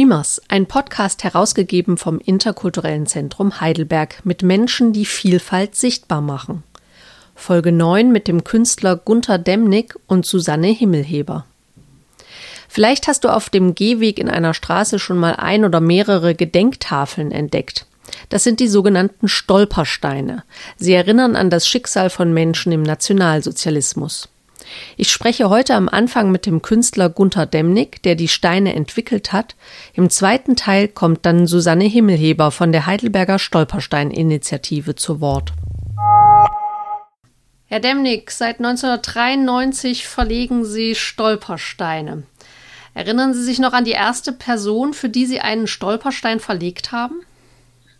Dreamers, ein Podcast herausgegeben vom Interkulturellen Zentrum Heidelberg mit Menschen, die Vielfalt sichtbar machen. Folge 9 mit dem Künstler Gunther Demnig und Susanne Himmelheber. Vielleicht hast du auf dem Gehweg in einer Straße schon mal ein oder mehrere Gedenktafeln entdeckt. Das sind die sogenannten Stolpersteine. Sie erinnern an das Schicksal von Menschen im Nationalsozialismus. Ich spreche heute am Anfang mit dem Künstler Gunther Demnig, der die Steine entwickelt hat. Im zweiten Teil kommt dann Susanne Himmelheber von der Heidelberger Stolperstein-Initiative zu Wort. Herr Demnig, seit 1993 verlegen Sie Stolpersteine. Erinnern Sie sich noch an die erste Person, für die Sie einen Stolperstein verlegt haben?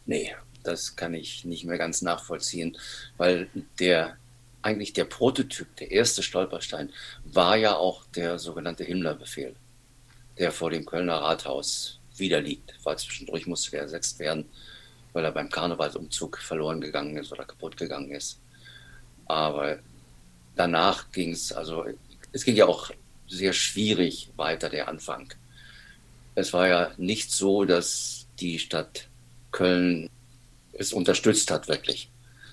Nee, das kann ich nicht mehr ganz nachvollziehen, weil der eigentlich der Prototyp, der erste Stolperstein, war ja auch der sogenannte Himmlerbefehl, der vor dem Kölner Rathaus wieder liegt. War zwischendurch musste er ersetzt werden, weil er beim Karnevalsumzug verloren gegangen ist oder kaputt gegangen ist. Aber danach ging es, also es ging ja auch sehr schwierig weiter, der Anfang. Es war ja nicht so, dass die Stadt Köln es unterstützt hat, wirklich.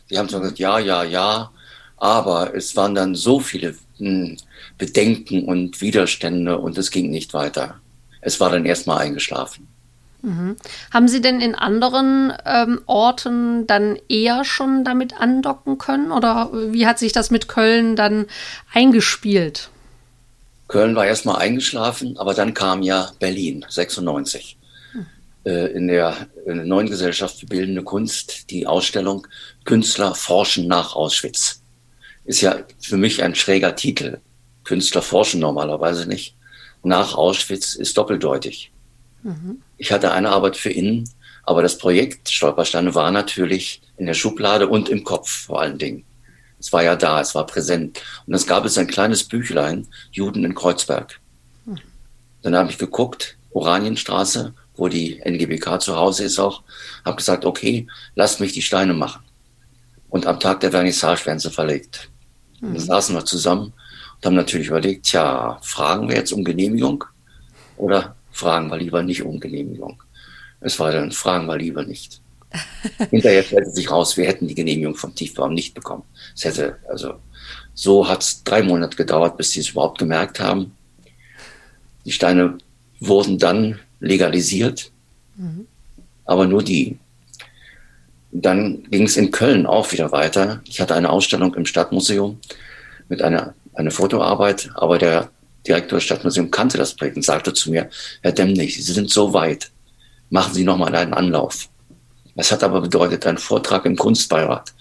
Sie haben zwar gesagt, ja, ja, ja, aber es waren dann so viele hm, Bedenken und Widerstände und es ging nicht weiter. Es war dann erstmal eingeschlafen. Mhm. Haben Sie denn in anderen ähm, Orten dann eher schon damit andocken können oder wie hat sich das mit Köln dann eingespielt? Köln war erstmal eingeschlafen, aber dann kam ja Berlin 96 hm. äh, in, der, in der neuen Gesellschaft für bildende Kunst die Ausstellung Künstler forschen nach Auschwitz ist ja für mich ein schräger Titel. Künstler forschen normalerweise nicht. Nach Auschwitz ist doppeldeutig. Mhm. Ich hatte eine Arbeit für innen, aber das Projekt Stolpersteine war natürlich in der Schublade und im Kopf vor allen Dingen. Es war ja da, es war präsent. Und es gab es ein kleines Büchlein, Juden in Kreuzberg. Mhm. Dann habe ich geguckt, Oranienstraße, wo die NGBK zu Hause ist auch, habe gesagt, okay, lasst mich die Steine machen. Und am Tag der Vernissage werden sie verlegt. Mhm. Da saßen wir zusammen und haben natürlich überlegt, tja, fragen wir jetzt um Genehmigung oder fragen wir lieber nicht um Genehmigung? Es war dann, fragen wir lieber nicht. Hinterher stellte sich raus, wir hätten die Genehmigung vom Tiefbau nicht bekommen. Es hätte, also, so hat es drei Monate gedauert, bis sie es überhaupt gemerkt haben. Die Steine wurden dann legalisiert, mhm. aber nur die. Dann ging es in Köln auch wieder weiter. Ich hatte eine Ausstellung im Stadtmuseum mit einer, einer Fotoarbeit, aber der Direktor des Stadtmuseums kannte das Projekt und sagte zu mir, Herr Demnig, Sie sind so weit, machen Sie nochmal einen Anlauf. Das hat aber bedeutet ein Vortrag im Kunstbeirat.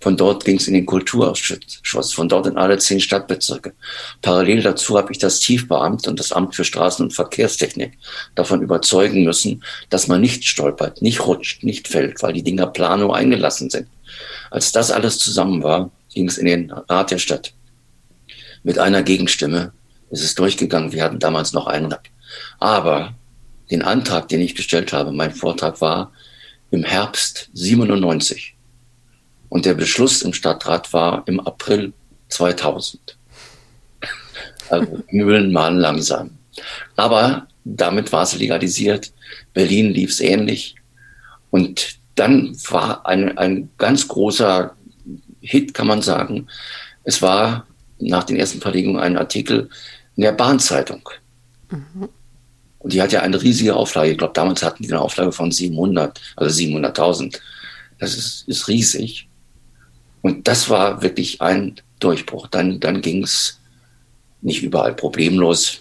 Von dort ging es in den Kulturausschuss, von dort in alle zehn Stadtbezirke. Parallel dazu habe ich das Tiefbeamt und das Amt für Straßen- und Verkehrstechnik davon überzeugen müssen, dass man nicht stolpert, nicht rutscht, nicht fällt, weil die Dinger plano eingelassen sind. Als das alles zusammen war, ging es in den Rat der Stadt. Mit einer Gegenstimme ist es durchgegangen. Wir hatten damals noch einen. Aber den Antrag, den ich gestellt habe, mein Vortrag war, im Herbst 97. Und der Beschluss im Stadtrat war im April 2000. Also Mühlen mahlen langsam. Aber damit war es legalisiert. Berlin lief es ähnlich. Und dann war ein, ein ganz großer Hit, kann man sagen. Es war nach den ersten Verlegungen ein Artikel in der Bahnzeitung. Mhm. Und die hat ja eine riesige Auflage. Ich glaube, damals hatten die eine Auflage von 700, also 700.000. Das ist, ist riesig. Und das war wirklich ein Durchbruch. Dann, dann ging es nicht überall problemlos,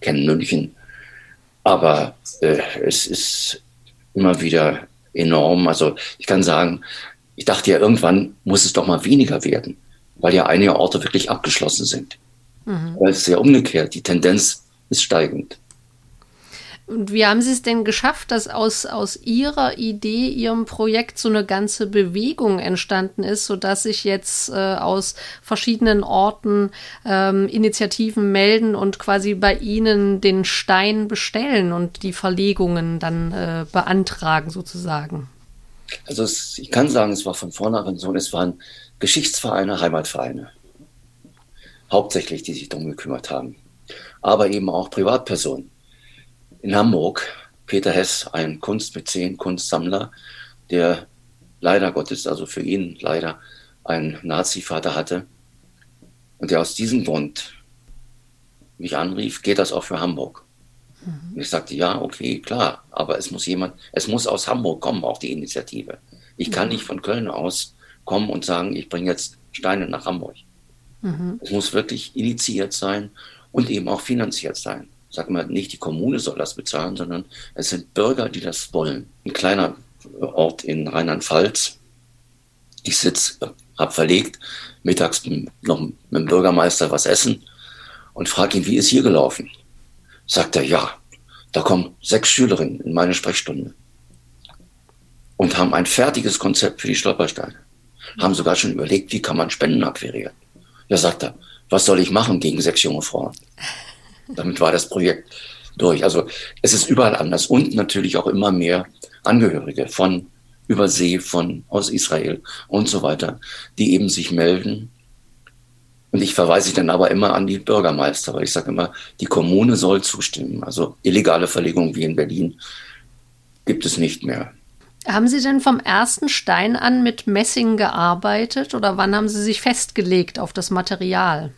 kennen München. Aber äh, es ist immer wieder enorm. Also ich kann sagen, ich dachte ja, irgendwann muss es doch mal weniger werden, weil ja einige Orte wirklich abgeschlossen sind. Mhm. Aber es ist ja umgekehrt. Die Tendenz ist steigend. Und wie haben Sie es denn geschafft, dass aus, aus Ihrer Idee, Ihrem Projekt so eine ganze Bewegung entstanden ist, sodass sich jetzt äh, aus verschiedenen Orten ähm, Initiativen melden und quasi bei Ihnen den Stein bestellen und die Verlegungen dann äh, beantragen sozusagen? Also es, ich kann sagen, es war von vornherein so, es waren Geschichtsvereine, Heimatvereine, hauptsächlich, die sich darum gekümmert haben, aber eben auch Privatpersonen in Hamburg Peter Hess, ein Kunstmäzen, Kunstsammler, der leider Gottes, also für ihn leider, einen Nazi-Vater hatte und der aus diesem Grund mich anrief, geht das auch für Hamburg? Mhm. Ich sagte, ja, okay, klar, aber es muss jemand, es muss aus Hamburg kommen, auch die Initiative. Ich kann mhm. nicht von Köln aus kommen und sagen, ich bringe jetzt Steine nach Hamburg. Mhm. Es muss wirklich initiiert sein und eben auch finanziert sein. Sag mal, nicht die Kommune soll das bezahlen, sondern es sind Bürger, die das wollen. Ein kleiner Ort in Rheinland-Pfalz. Ich sitze, habe verlegt, mittags noch mit dem Bürgermeister was essen und frage ihn, wie ist hier gelaufen? Sagt er, ja, da kommen sechs Schülerinnen in meine Sprechstunde und haben ein fertiges Konzept für die Stolpersteine. Haben sogar schon überlegt, wie kann man Spenden akquirieren. Ja, sagt er, was soll ich machen gegen sechs junge Frauen? Damit war das Projekt durch. Also es ist überall anders und natürlich auch immer mehr Angehörige von Übersee, von aus Israel und so weiter, die eben sich melden. Und ich verweise dann aber immer an die Bürgermeister, weil ich sage immer, die Kommune soll zustimmen. Also illegale Verlegung wie in Berlin gibt es nicht mehr. Haben Sie denn vom ersten Stein an mit Messing gearbeitet oder wann haben Sie sich festgelegt auf das Material?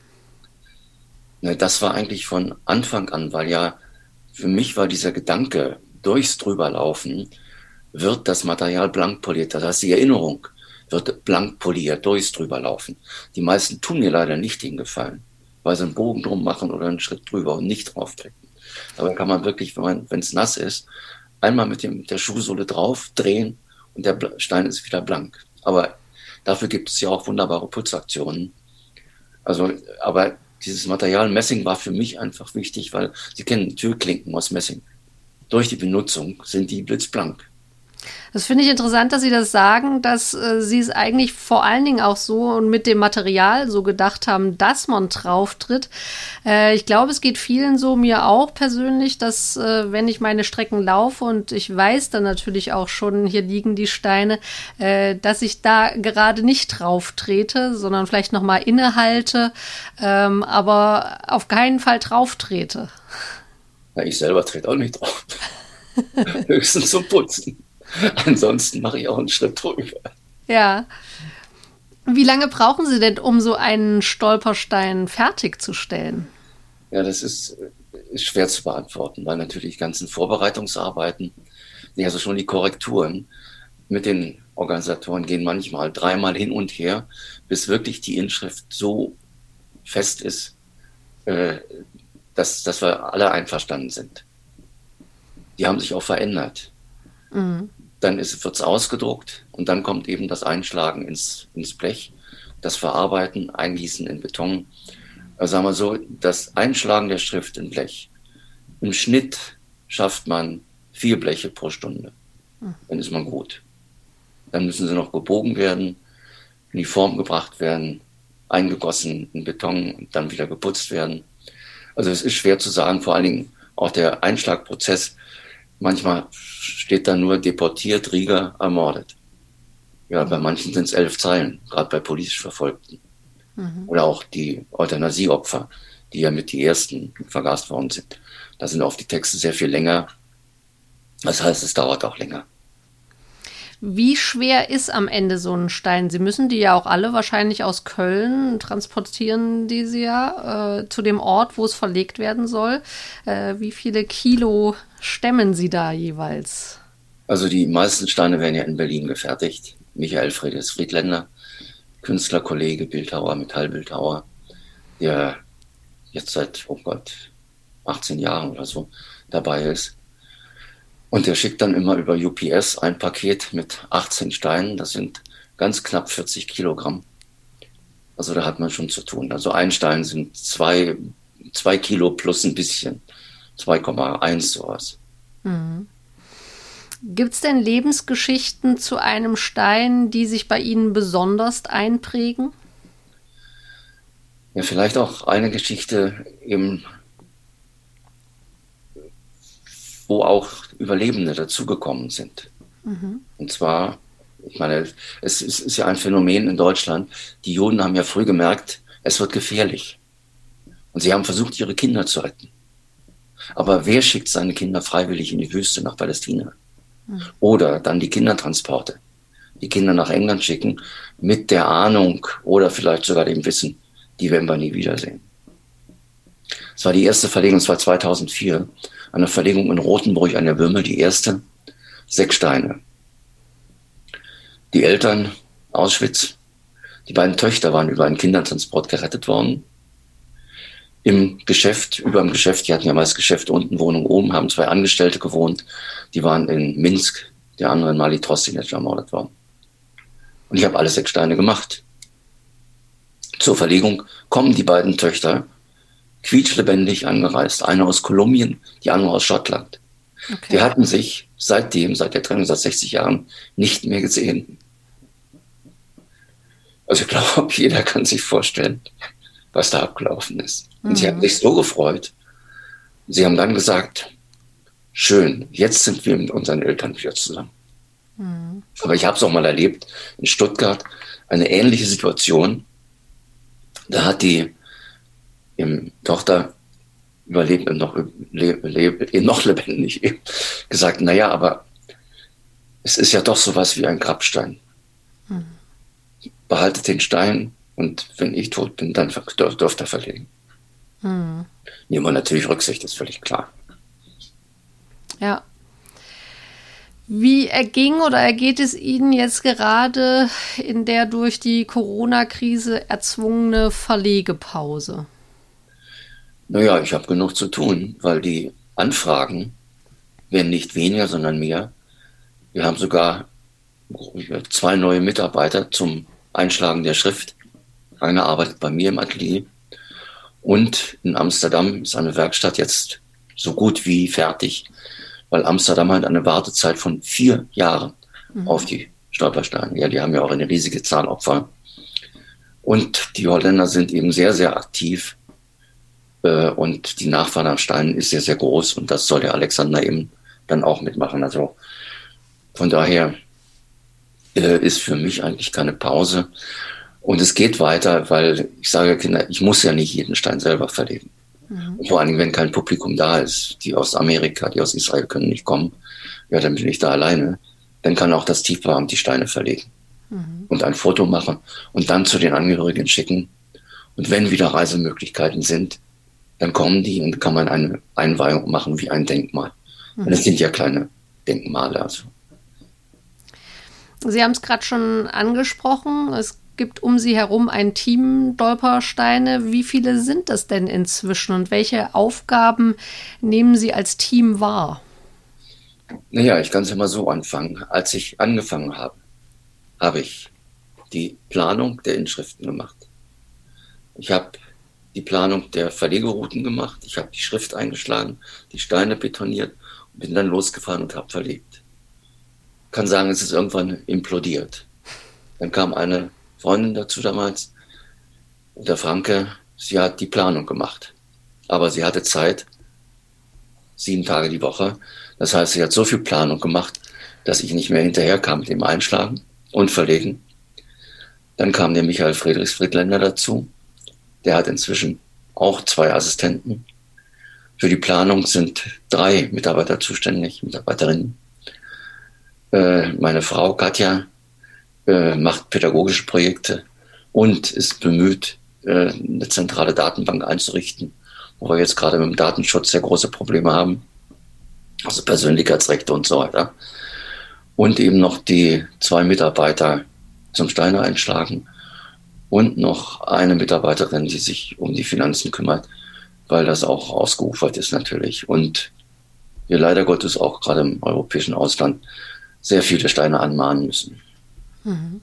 Ne, das war eigentlich von Anfang an, weil ja für mich war dieser Gedanke, durchs drüberlaufen, wird das Material blank poliert. Das heißt, die Erinnerung wird blank poliert, durchs drüberlaufen. Die meisten tun mir leider nicht den Gefallen, weil sie einen Bogen drum machen oder einen Schritt drüber und nicht drauf treten. Dabei kann man wirklich, wenn es nass ist, einmal mit dem, der Schuhsohle drauf drehen und der Stein ist wieder blank. Aber dafür gibt es ja auch wunderbare Putzaktionen. Also, aber dieses Material Messing war für mich einfach wichtig, weil Sie kennen Türklinken aus Messing. Durch die Benutzung sind die blitzblank. Das finde ich interessant, dass Sie das sagen, dass äh, Sie es eigentlich vor allen Dingen auch so und mit dem Material so gedacht haben, dass man drauf tritt. Äh, ich glaube, es geht vielen so, mir auch persönlich, dass äh, wenn ich meine Strecken laufe und ich weiß dann natürlich auch schon, hier liegen die Steine, äh, dass ich da gerade nicht drauf trete, sondern vielleicht nochmal innehalte, ähm, aber auf keinen Fall drauf trete. Ja, ich selber trete auch nicht drauf. Höchstens zum Putzen. Ansonsten mache ich auch einen Schritt drüber. Ja. Wie lange brauchen Sie denn, um so einen Stolperstein fertigzustellen? Ja, das ist, ist schwer zu beantworten, weil natürlich ganzen Vorbereitungsarbeiten, also schon die Korrekturen mit den Organisatoren gehen manchmal dreimal hin und her, bis wirklich die Inschrift so fest ist, äh, dass, dass wir alle einverstanden sind. Die haben sich auch verändert. Mhm dann wird es ausgedruckt und dann kommt eben das Einschlagen ins, ins Blech, das Verarbeiten, Eingießen in Beton. Also sagen wir so, das Einschlagen der Schrift in Blech. Im Schnitt schafft man vier Bleche pro Stunde. Dann ist man gut. Dann müssen sie noch gebogen werden, in die Form gebracht werden, eingegossen in Beton und dann wieder geputzt werden. Also es ist schwer zu sagen, vor allen Dingen auch der Einschlagprozess Manchmal steht da nur deportiert, Rieger, ermordet. Ja, bei manchen sind es elf Zeilen, gerade bei politisch Verfolgten. Mhm. Oder auch die Euthanasieopfer, die ja mit die ersten vergast worden sind. Da sind oft die Texte sehr viel länger. Das heißt, es dauert auch länger. Wie schwer ist am Ende so ein Stein? Sie müssen die ja auch alle wahrscheinlich aus Köln transportieren, die Sie ja äh, zu dem Ort, wo es verlegt werden soll. Äh, wie viele Kilo stemmen Sie da jeweils? Also die meisten Steine werden ja in Berlin gefertigt. Michael Friedes Friedländer, Künstlerkollege, Bildhauer, Metallbildhauer, der jetzt seit, oh Gott, 18 Jahren oder so dabei ist. Und der schickt dann immer über UPS ein Paket mit 18 Steinen. Das sind ganz knapp 40 Kilogramm. Also da hat man schon zu tun. Also ein Stein sind zwei, zwei Kilo plus ein bisschen. 2,1 sowas. Mhm. Gibt es denn Lebensgeschichten zu einem Stein, die sich bei Ihnen besonders einprägen? Ja, vielleicht auch eine Geschichte im wo auch Überlebende dazugekommen sind. Mhm. Und zwar, ich meine, es ist, ist ja ein Phänomen in Deutschland. Die Juden haben ja früh gemerkt, es wird gefährlich. Und sie haben versucht, ihre Kinder zu retten. Aber wer schickt seine Kinder freiwillig in die Wüste nach Palästina? Oder dann die Kindertransporte. Die Kinder nach England schicken mit der Ahnung oder vielleicht sogar dem Wissen, die werden wir nie wiedersehen. Es war die erste Verlegung, es war 2004, eine Verlegung in Rothenburg an der Würmel, die erste, sechs Steine. Die Eltern, Auschwitz, die beiden Töchter waren über einen Kindertransport gerettet worden. Im Geschäft, über dem Geschäft, die hatten ja das Geschäft unten, Wohnung oben, haben zwei Angestellte gewohnt. Die waren in Minsk, der andere in Mali Trostin jetzt ermordet worden. Und ich habe alle sechs Steine gemacht. Zur Verlegung kommen die beiden Töchter quietschlebendig angereist. Eine aus Kolumbien, die andere aus Schottland. Okay. Die hatten sich seitdem, seit der Trennung, seit 60 Jahren nicht mehr gesehen. Also ich glaube, jeder kann sich vorstellen, was da abgelaufen ist. Und mhm. sie haben sich so gefreut. Sie haben dann gesagt, schön, jetzt sind wir mit unseren Eltern wieder zusammen. Mhm. Aber ich habe es auch mal erlebt in Stuttgart, eine ähnliche Situation. Da hat die im Tochter überlebt noch, lebt, noch lebendig gesagt, naja, aber es ist ja doch sowas wie ein Grabstein. Mhm. Behaltet den Stein und wenn ich tot bin, dann dürft ihr verlegen. Mhm. Nehmen wir natürlich Rücksicht, ist völlig klar. Ja. Wie erging oder ergeht es Ihnen jetzt gerade in der durch die Corona-Krise erzwungene Verlegepause? Naja, ich habe genug zu tun, weil die Anfragen werden nicht weniger, sondern mehr. Wir haben sogar zwei neue Mitarbeiter zum Einschlagen der Schrift. Einer arbeitet bei mir im Atelier. Und in Amsterdam ist eine Werkstatt jetzt so gut wie fertig, weil Amsterdam hat eine Wartezeit von vier Jahren mhm. auf die Stolpersteine. Ja, die haben ja auch eine riesige Zahl Opfer. Und die Holländer sind eben sehr, sehr aktiv und die Nachfrage nach Steinen ist sehr, sehr groß und das soll der Alexander eben dann auch mitmachen. Also von daher äh, ist für mich eigentlich keine Pause. Und es geht weiter, weil ich sage Kinder, ich muss ja nicht jeden Stein selber verlegen. Mhm. Vor allem, wenn kein Publikum da ist, die aus Amerika, die aus Israel können nicht kommen, ja, dann bin ich da alleine. Dann kann auch das Tiefbauamt die Steine verlegen mhm. und ein Foto machen und dann zu den Angehörigen schicken. Und wenn wieder Reisemöglichkeiten sind, dann kommen die und kann man eine Einweihung machen wie ein Denkmal. Mhm. Und es sind ja kleine Denkmale. Also. Sie haben es gerade schon angesprochen. Es gibt um Sie herum ein Team Dolpersteine. Wie viele sind das denn inzwischen und welche Aufgaben nehmen Sie als Team wahr? Naja, ich kann es ja mal so anfangen. Als ich angefangen habe, habe ich die Planung der Inschriften gemacht. Ich habe die Planung der Verlegerouten gemacht. Ich habe die Schrift eingeschlagen, die Steine betoniert und bin dann losgefahren und habe verlegt. Kann sagen, es ist irgendwann implodiert. Dann kam eine Freundin dazu damals, der Franke, sie hat die Planung gemacht. Aber sie hatte Zeit, sieben Tage die Woche. Das heißt, sie hat so viel Planung gemacht, dass ich nicht mehr hinterherkam mit dem Einschlagen und Verlegen. Dann kam der Michael Friedrichs Friedländer dazu, der hat inzwischen auch zwei Assistenten. Für die Planung sind drei Mitarbeiter zuständig, Mitarbeiterinnen. Äh, meine Frau Katja äh, macht pädagogische Projekte und ist bemüht, äh, eine zentrale Datenbank einzurichten, wo wir jetzt gerade mit dem Datenschutz sehr große Probleme haben. Also Persönlichkeitsrechte und so weiter. Und eben noch die zwei Mitarbeiter zum Steine einschlagen und noch eine Mitarbeiterin, die sich um die Finanzen kümmert, weil das auch ausgeufert ist natürlich. Und wir leider Gottes auch gerade im europäischen Ausland sehr viele Steine anmahnen müssen. Mhm.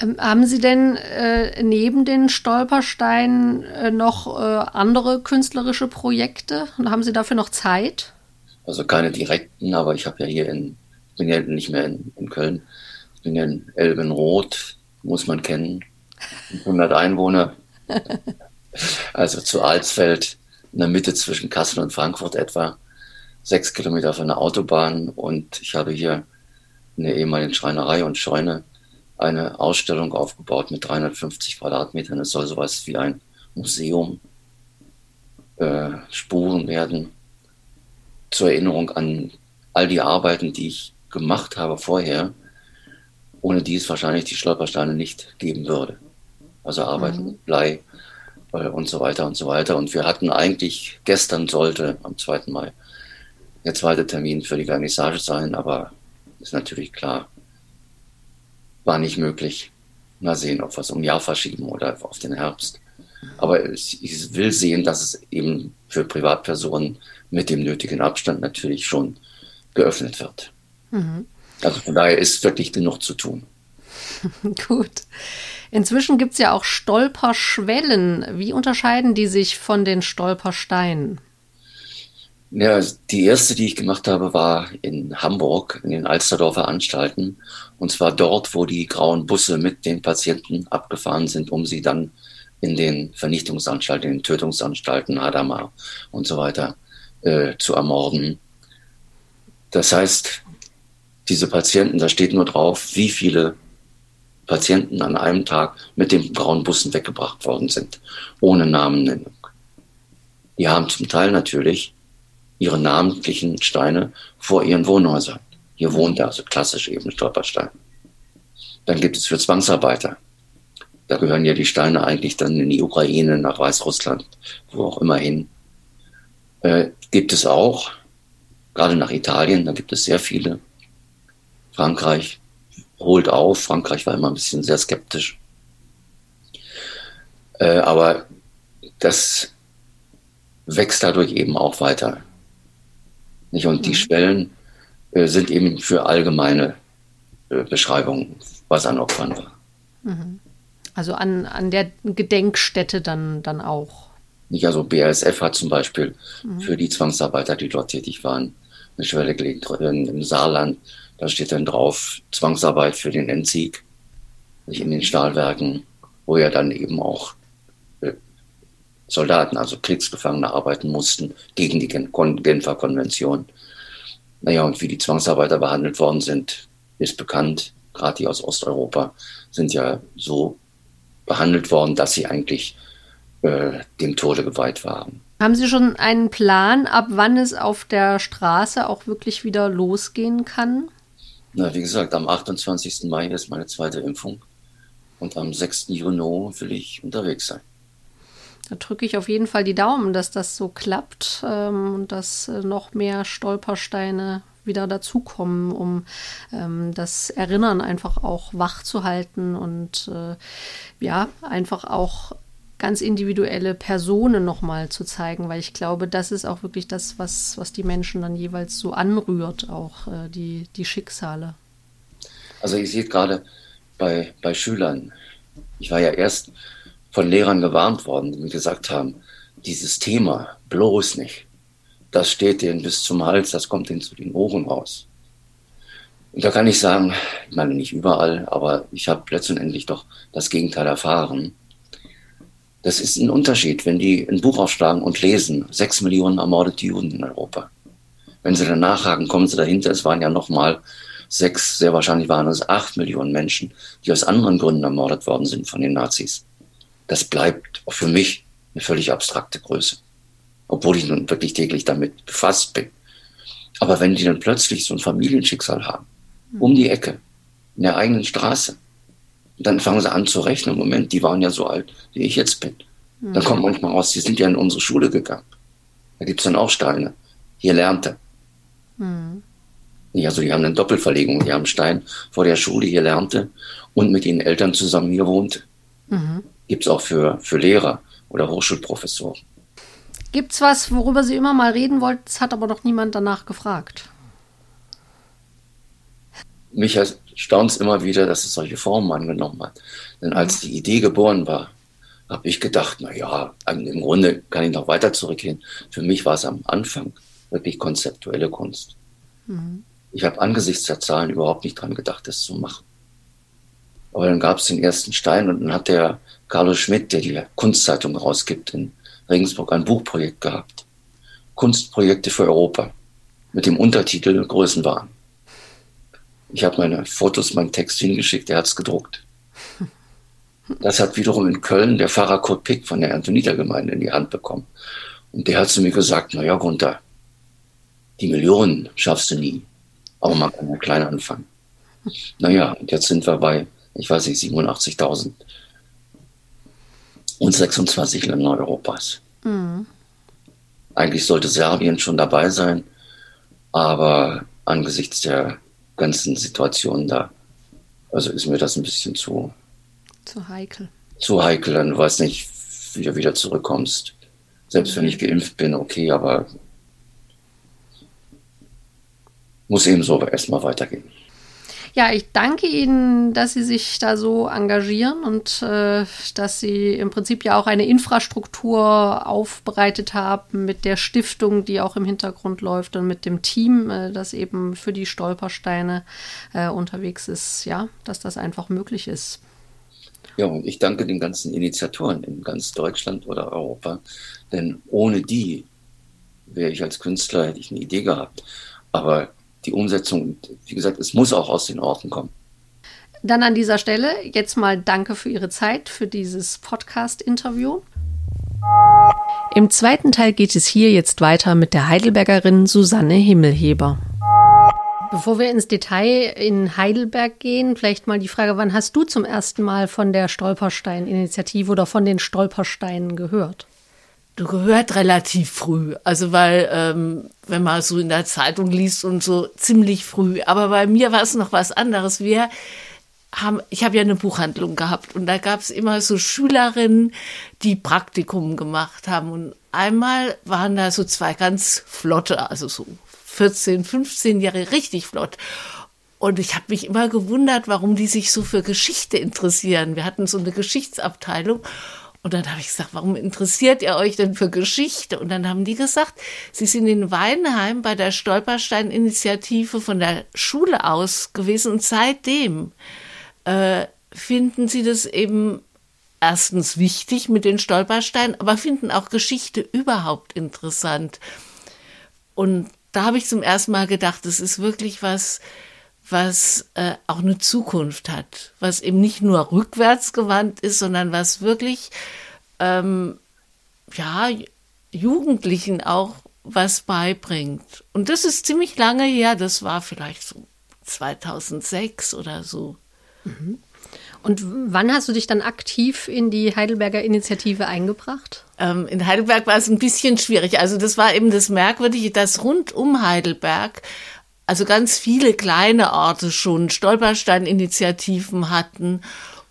Ähm, haben Sie denn äh, neben den Stolpersteinen äh, noch äh, andere künstlerische Projekte? Und haben Sie dafür noch Zeit? Also keine direkten, aber ich habe ja hier in, bin ja nicht mehr in, in Köln, ich bin ja in Elbenroth, muss man kennen. 100 Einwohner. Also zu Alsfeld, in der Mitte zwischen Kassel und Frankfurt etwa. Sechs Kilometer von der Autobahn. Und ich habe hier in der ehemaligen Schreinerei und Scheune eine Ausstellung aufgebaut mit 350 Quadratmetern. Es soll sowas wie ein Museum äh, Spuren werden zur Erinnerung an all die Arbeiten, die ich gemacht habe vorher, ohne die es wahrscheinlich die Stolpersteine nicht geben würde. Also Arbeiten mhm. mit Blei äh, und so weiter und so weiter. Und wir hatten eigentlich, gestern sollte am 2. Mai der zweite Termin für die Vernissage sein, aber ist natürlich klar, war nicht möglich. Mal sehen, ob wir es um Jahr verschieben oder auf den Herbst. Aber ich will sehen, dass es eben für Privatpersonen mit dem nötigen Abstand natürlich schon geöffnet wird. Mhm. Also von daher ist wirklich genug zu tun. Gut. Inzwischen gibt es ja auch Stolperschwellen. Wie unterscheiden die sich von den Stolpersteinen? Ja, die erste, die ich gemacht habe, war in Hamburg, in den Alsterdorfer Anstalten. Und zwar dort, wo die grauen Busse mit den Patienten abgefahren sind, um sie dann in den Vernichtungsanstalten, in den Tötungsanstalten, Hadamar und so weiter äh, zu ermorden. Das heißt, diese Patienten, da steht nur drauf, wie viele Patienten an einem Tag mit den grauen Bussen weggebracht worden sind, ohne Namennennung. Die haben zum Teil natürlich ihre namentlichen Steine vor ihren Wohnhäusern. Hier wohnt er, also klassisch eben Stolperstein. Dann gibt es für Zwangsarbeiter. Da gehören ja die Steine eigentlich dann in die Ukraine, nach Weißrussland, wo auch immer hin. Äh, gibt es auch, gerade nach Italien, da gibt es sehr viele. Frankreich holt auf. Frankreich war immer ein bisschen sehr skeptisch. Äh, aber das wächst dadurch eben auch weiter. Nicht? Und mhm. die Schwellen äh, sind eben für allgemeine äh, Beschreibungen, was an Opfern war. Mhm. Also an, an der Gedenkstätte dann, dann auch. Nicht, also BASF hat zum Beispiel mhm. für die Zwangsarbeiter, die dort tätig waren, eine Schwelle gelegt im Saarland. Da steht dann drauf Zwangsarbeit für den Endsieg, in den Stahlwerken, wo ja dann eben auch äh, Soldaten, also Kriegsgefangene arbeiten mussten gegen die Genfer Konvention. Naja, und wie die Zwangsarbeiter behandelt worden sind, ist bekannt. Gerade die aus Osteuropa sind ja so behandelt worden, dass sie eigentlich äh, dem Tode geweiht waren. Haben Sie schon einen Plan, ab wann es auf der Straße auch wirklich wieder losgehen kann? Na, wie gesagt, am 28. Mai ist meine zweite Impfung und am 6. Juni will ich unterwegs sein. Da drücke ich auf jeden Fall die Daumen, dass das so klappt ähm, und dass äh, noch mehr Stolpersteine wieder dazukommen, um ähm, das Erinnern einfach auch wach zu halten und äh, ja, einfach auch ganz individuelle Personen nochmal zu zeigen, weil ich glaube, das ist auch wirklich das, was, was die Menschen dann jeweils so anrührt, auch äh, die, die Schicksale. Also ich sehe gerade bei, bei Schülern, ich war ja erst von Lehrern gewarnt worden, die mir gesagt haben, dieses Thema bloß nicht. Das steht denen bis zum Hals, das kommt ihnen zu den Ohren raus. Und da kann ich sagen, ich meine nicht überall, aber ich habe letztendlich doch das Gegenteil erfahren. Das ist ein Unterschied, wenn die ein Buch aufschlagen und lesen, sechs Millionen ermordete Juden in Europa. Wenn sie dann nachhaken, kommen sie dahinter, es waren ja nochmal sechs, sehr wahrscheinlich waren es acht Millionen Menschen, die aus anderen Gründen ermordet worden sind von den Nazis das bleibt auch für mich eine völlig abstrakte Größe. Obwohl ich nun wirklich täglich damit befasst bin. Aber wenn die dann plötzlich so ein Familienschicksal haben, um die Ecke, in der eigenen Straße, dann fangen sie an zu rechnen. Moment, die waren ja so alt, wie ich jetzt bin. Dann kommt manchmal raus, die sind ja in unsere Schule gegangen. Da gibt's dann auch Steine. Hier lernte. Mhm. Also die haben eine Doppelverlegung. Die haben Stein vor der Schule hier lernte und mit den Eltern zusammen hier wohnte. Mhm gibt es auch für, für Lehrer oder Hochschulprofessoren. Gibt es was, worüber Sie immer mal reden wollten, es hat aber noch niemand danach gefragt? Mich erstaunt es immer wieder, dass es solche Formen angenommen hat. Denn als die Idee geboren war, habe ich gedacht, na ja, im Grunde kann ich noch weiter zurückgehen. Für mich war es am Anfang wirklich konzeptuelle Kunst. Mhm. Ich habe angesichts der Zahlen überhaupt nicht dran gedacht, das zu machen. Aber dann gab es den ersten Stein und dann hat der Carlos Schmidt, der die Kunstzeitung rausgibt in Regensburg, ein Buchprojekt gehabt. Kunstprojekte für Europa mit dem Untertitel Größenwahn. Ich habe meine Fotos, meinen Text hingeschickt, er hat es gedruckt. Das hat wiederum in Köln der Pfarrer Kurt Pick von der Antonitergemeinde in die Hand bekommen. Und der hat zu mir gesagt, na ja, Gunther, die Millionen schaffst du nie. Aber man kann ja klein anfangen. Naja, und jetzt sind wir bei, ich weiß nicht, 87.000 und 26 Länder Europas. Mhm. Eigentlich sollte Serbien schon dabei sein, aber angesichts der ganzen Situation da, also ist mir das ein bisschen zu, zu heikel. Zu heikel, dann du weißt nicht, wie du wieder zurückkommst. Selbst wenn ich geimpft bin, okay, aber muss eben so erstmal weitergehen. Ja, ich danke Ihnen, dass Sie sich da so engagieren und äh, dass Sie im Prinzip ja auch eine Infrastruktur aufbereitet haben mit der Stiftung, die auch im Hintergrund läuft und mit dem Team, äh, das eben für die Stolpersteine äh, unterwegs ist, ja, dass das einfach möglich ist. Ja, und ich danke den ganzen Initiatoren in ganz Deutschland oder Europa, denn ohne die wäre ich als Künstler, hätte ich eine Idee gehabt. Aber die Umsetzung, wie gesagt, es muss auch aus den Orten kommen. Dann an dieser Stelle jetzt mal danke für Ihre Zeit, für dieses Podcast-Interview. Im zweiten Teil geht es hier jetzt weiter mit der Heidelbergerin Susanne Himmelheber. Bevor wir ins Detail in Heidelberg gehen, vielleicht mal die Frage, wann hast du zum ersten Mal von der Stolperstein-Initiative oder von den Stolpersteinen gehört? Gehört relativ früh, also weil ähm, wenn man so in der Zeitung liest und so ziemlich früh. Aber bei mir war es noch was anderes. Wir haben, ich habe ja eine Buchhandlung gehabt und da gab es immer so Schülerinnen, die Praktikum gemacht haben. Und einmal waren da so zwei ganz flotte, also so 14, 15 Jahre richtig flott. Und ich habe mich immer gewundert, warum die sich so für Geschichte interessieren. Wir hatten so eine Geschichtsabteilung und dann habe ich gesagt, warum interessiert ihr euch denn für Geschichte? Und dann haben die gesagt, sie sind in Weinheim bei der Stolperstein-Initiative von der Schule aus gewesen und seitdem äh, finden sie das eben erstens wichtig mit den Stolpersteinen, aber finden auch Geschichte überhaupt interessant. Und da habe ich zum ersten Mal gedacht, das ist wirklich was, was äh, auch eine Zukunft hat, was eben nicht nur rückwärts gewandt ist, sondern was wirklich ähm, ja Jugendlichen auch was beibringt. Und das ist ziemlich lange her, das war vielleicht so 2006 oder so. Mhm. Und wann hast du dich dann aktiv in die Heidelberger Initiative eingebracht? Ähm, in Heidelberg war es ein bisschen schwierig. Also das war eben das Merkwürdige, dass rund um Heidelberg also ganz viele kleine Orte schon Stolperstein-Initiativen hatten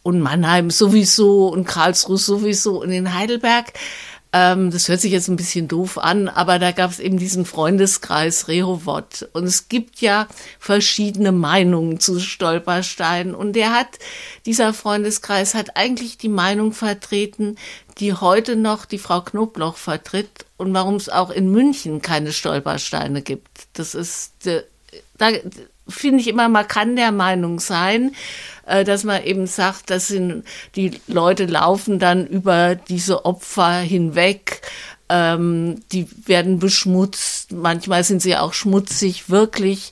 und Mannheim sowieso und Karlsruhe sowieso und in Heidelberg. Ähm, das hört sich jetzt ein bisschen doof an, aber da gab es eben diesen Freundeskreis Rehovot und es gibt ja verschiedene Meinungen zu Stolperstein und der hat, dieser Freundeskreis hat eigentlich die Meinung vertreten, die heute noch die Frau Knobloch vertritt und warum es auch in München keine Stolpersteine gibt. Das ist äh, da finde ich immer, man kann der Meinung sein, äh, dass man eben sagt, dass sind, die Leute laufen dann über diese Opfer hinweg, ähm, die werden beschmutzt, manchmal sind sie auch schmutzig, wirklich.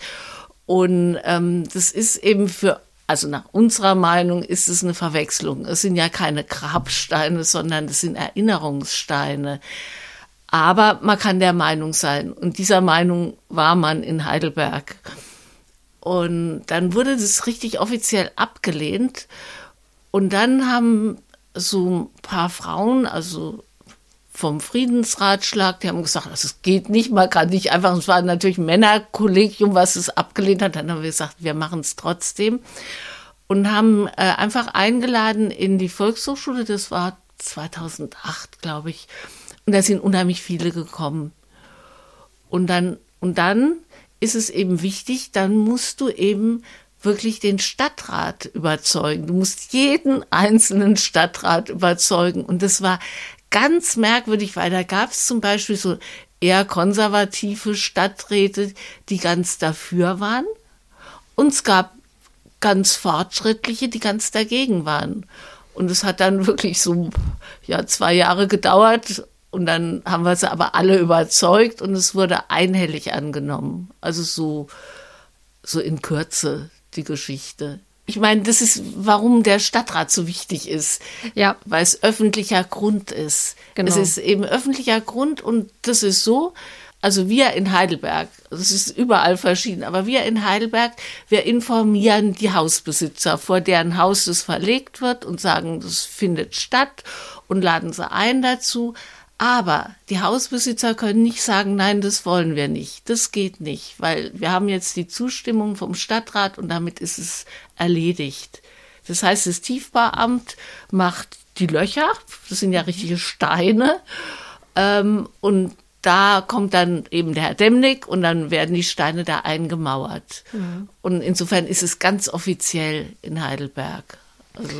Und ähm, das ist eben für, also nach unserer Meinung ist es eine Verwechslung. Es sind ja keine Grabsteine, sondern es sind Erinnerungssteine. Aber man kann der Meinung sein. Und dieser Meinung war man in Heidelberg. Und dann wurde das richtig offiziell abgelehnt. Und dann haben so ein paar Frauen, also vom Friedensratschlag, die haben gesagt, das geht nicht, man kann nicht einfach, es war natürlich ein Männerkollegium, was es abgelehnt hat, dann haben wir gesagt, wir machen es trotzdem und haben äh, einfach eingeladen in die Volkshochschule, das war 2008, glaube ich, und da sind unheimlich viele gekommen. Und dann, und dann ist es eben wichtig, dann musst du eben wirklich den Stadtrat überzeugen. Du musst jeden einzelnen Stadtrat überzeugen. Und das war ganz merkwürdig, weil da gab es zum Beispiel so eher konservative Stadträte, die ganz dafür waren. Und es gab ganz fortschrittliche, die ganz dagegen waren. Und es hat dann wirklich so ja, zwei Jahre gedauert und dann haben wir sie aber alle überzeugt und es wurde einhellig angenommen. Also so, so in Kürze die Geschichte. Ich meine, das ist, warum der Stadtrat so wichtig ist. Ja. Weil es öffentlicher Grund ist. Genau. Es ist eben öffentlicher Grund und das ist so, also wir in Heidelberg, das ist überall verschieden, aber wir in Heidelberg, wir informieren die Hausbesitzer, vor deren Haus das verlegt wird und sagen, das findet statt und laden sie ein dazu. Aber die Hausbesitzer können nicht sagen, nein, das wollen wir nicht. Das geht nicht, weil wir haben jetzt die Zustimmung vom Stadtrat und damit ist es erledigt. Das heißt, das Tiefbauamt macht die Löcher, das sind ja richtige Steine, ähm, und da kommt dann eben der Herr Demnig und dann werden die Steine da eingemauert. Mhm. Und insofern ist es ganz offiziell in Heidelberg. Also.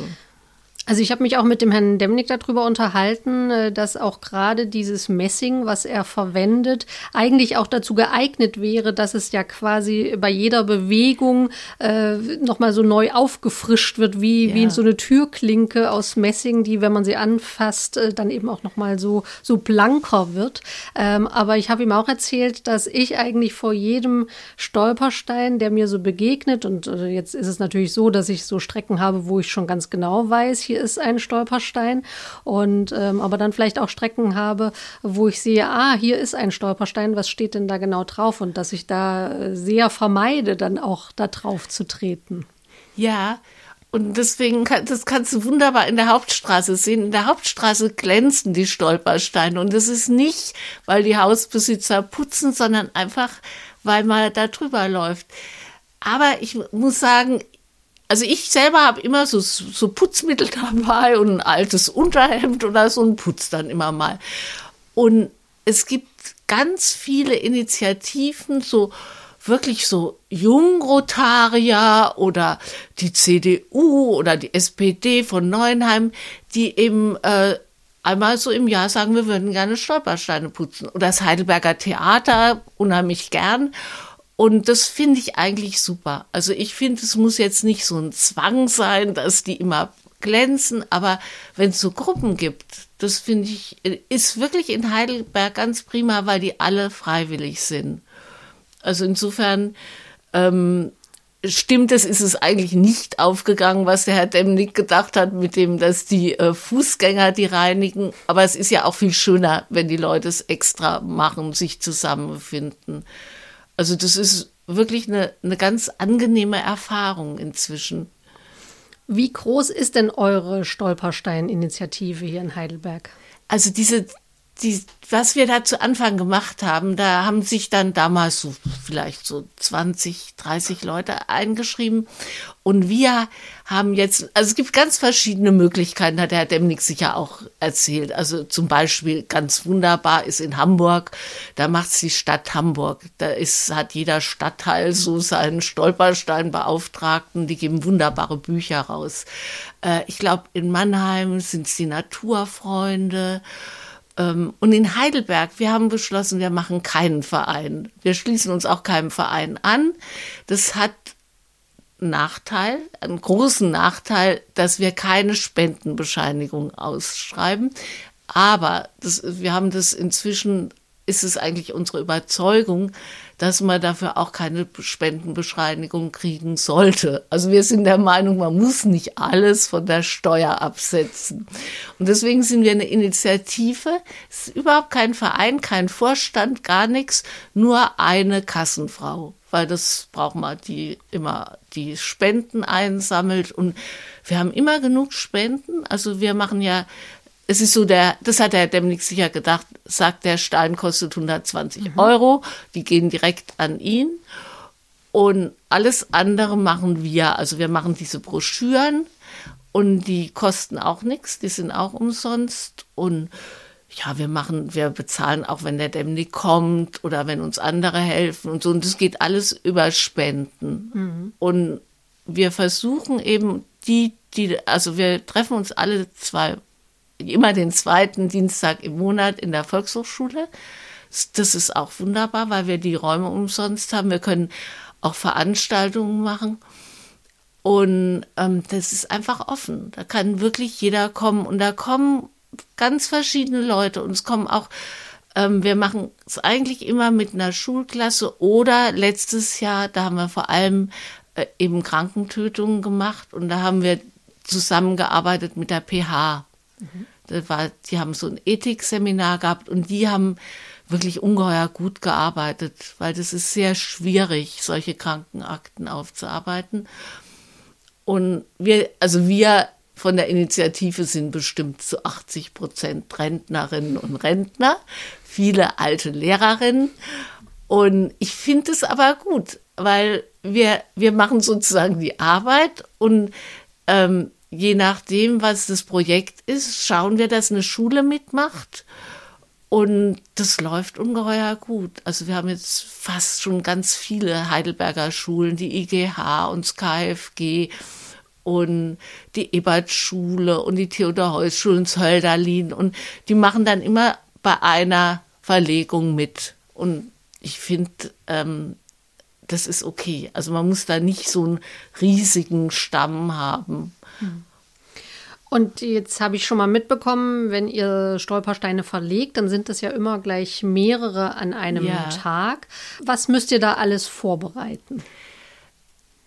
Also ich habe mich auch mit dem Herrn Demnig darüber unterhalten, äh, dass auch gerade dieses Messing, was er verwendet, eigentlich auch dazu geeignet wäre, dass es ja quasi bei jeder Bewegung äh, nochmal so neu aufgefrischt wird, wie, ja. wie so eine Türklinke aus Messing, die, wenn man sie anfasst, äh, dann eben auch nochmal so, so blanker wird. Ähm, aber ich habe ihm auch erzählt, dass ich eigentlich vor jedem Stolperstein, der mir so begegnet, und äh, jetzt ist es natürlich so, dass ich so Strecken habe, wo ich schon ganz genau weiß, hier hier ist ein Stolperstein und ähm, aber dann vielleicht auch Strecken habe, wo ich sehe, ah, hier ist ein Stolperstein, was steht denn da genau drauf und dass ich da äh, sehr vermeide, dann auch da drauf zu treten. Ja, und deswegen, kann, das kannst du wunderbar in der Hauptstraße sehen. In der Hauptstraße glänzen die Stolpersteine. Und das ist nicht, weil die Hausbesitzer putzen, sondern einfach, weil man da drüber läuft. Aber ich muss sagen, also ich selber habe immer so, so Putzmittel dabei und ein altes Unterhemd oder so ein Putz dann immer mal. Und es gibt ganz viele Initiativen, so wirklich so Jungrotarier oder die CDU oder die SPD von Neuenheim, die eben äh, einmal so im Jahr sagen, wir würden gerne Stolpersteine putzen. Oder das Heidelberger Theater unheimlich gern. Und das finde ich eigentlich super. Also ich finde, es muss jetzt nicht so ein Zwang sein, dass die immer glänzen, aber wenn es so Gruppen gibt, das finde ich, ist wirklich in Heidelberg ganz prima, weil die alle freiwillig sind. Also insofern ähm, stimmt es, ist es eigentlich nicht aufgegangen, was der Herr Demnig gedacht hat, mit dem, dass die äh, Fußgänger die reinigen. Aber es ist ja auch viel schöner, wenn die Leute es extra machen, sich zusammenfinden. Also das ist wirklich eine, eine ganz angenehme Erfahrung inzwischen. Wie groß ist denn eure Stolperstein-Initiative hier in Heidelberg? Also diese die, was wir da zu Anfang gemacht haben, da haben sich dann damals so vielleicht so 20, 30 Leute eingeschrieben. Und wir haben jetzt, also es gibt ganz verschiedene Möglichkeiten, hat der Herr Demnig sicher auch erzählt. Also zum Beispiel ganz wunderbar ist in Hamburg, da macht es die Stadt Hamburg. Da ist, hat jeder Stadtteil so seinen Stolpersteinbeauftragten, die geben wunderbare Bücher raus. Äh, ich glaube, in Mannheim sind es die Naturfreunde. Ähm, und in Heidelberg, wir haben beschlossen, wir machen keinen Verein. Wir schließen uns auch keinem Verein an. Das hat einen Nachteil, einen großen Nachteil, dass wir keine Spendenbescheinigung ausschreiben. Aber das, wir haben das inzwischen, ist es eigentlich unsere Überzeugung, dass man dafür auch keine Spendenbescheinigung kriegen sollte. Also wir sind der Meinung, man muss nicht alles von der Steuer absetzen. Und deswegen sind wir eine Initiative. Es ist überhaupt kein Verein, kein Vorstand, gar nichts, nur eine Kassenfrau weil das braucht man, die immer die Spenden einsammelt und wir haben immer genug Spenden. Also wir machen ja es ist so der, das hat der Demnig sicher gedacht, sagt der Stein kostet 120 mhm. Euro, die gehen direkt an ihn. Und alles andere machen wir. Also wir machen diese Broschüren und die kosten auch nichts, die sind auch umsonst. Und ja, wir machen, wir bezahlen auch, wenn der Demnig kommt oder wenn uns andere helfen und so. Und das geht alles über Spenden. Mhm. Und wir versuchen eben die, die, also wir treffen uns alle zwei immer den zweiten Dienstag im Monat in der Volkshochschule. Das ist auch wunderbar, weil wir die Räume umsonst haben. Wir können auch Veranstaltungen machen. Und ähm, das ist einfach offen. Da kann wirklich jeder kommen. Und da kommen ganz verschiedene Leute. Und es kommen auch, ähm, wir machen es eigentlich immer mit einer Schulklasse oder letztes Jahr, da haben wir vor allem äh, eben Krankentötungen gemacht. Und da haben wir zusammengearbeitet mit der PH. Mhm. Das war, die haben so ein Ethikseminar gehabt und die haben wirklich ungeheuer gut gearbeitet, weil das ist sehr schwierig, solche Krankenakten aufzuarbeiten. Und wir, also wir von der Initiative sind bestimmt zu 80 Prozent Rentnerinnen und Rentner, viele alte Lehrerinnen. Und ich finde es aber gut, weil wir, wir machen sozusagen die Arbeit und ähm, je nachdem, was das Projekt ist, schauen wir, dass eine Schule mitmacht. Und das läuft ungeheuer gut. Also wir haben jetzt fast schon ganz viele Heidelberger Schulen, die IGH und das KfG und die Ebert-Schule und die Theodor-Heuss-Schule und Hölderlin. Und die machen dann immer bei einer Verlegung mit. Und ich finde, ähm, das ist okay. Also man muss da nicht so einen riesigen Stamm haben. Und jetzt habe ich schon mal mitbekommen, wenn ihr Stolpersteine verlegt, dann sind das ja immer gleich mehrere an einem ja. Tag. Was müsst ihr da alles vorbereiten?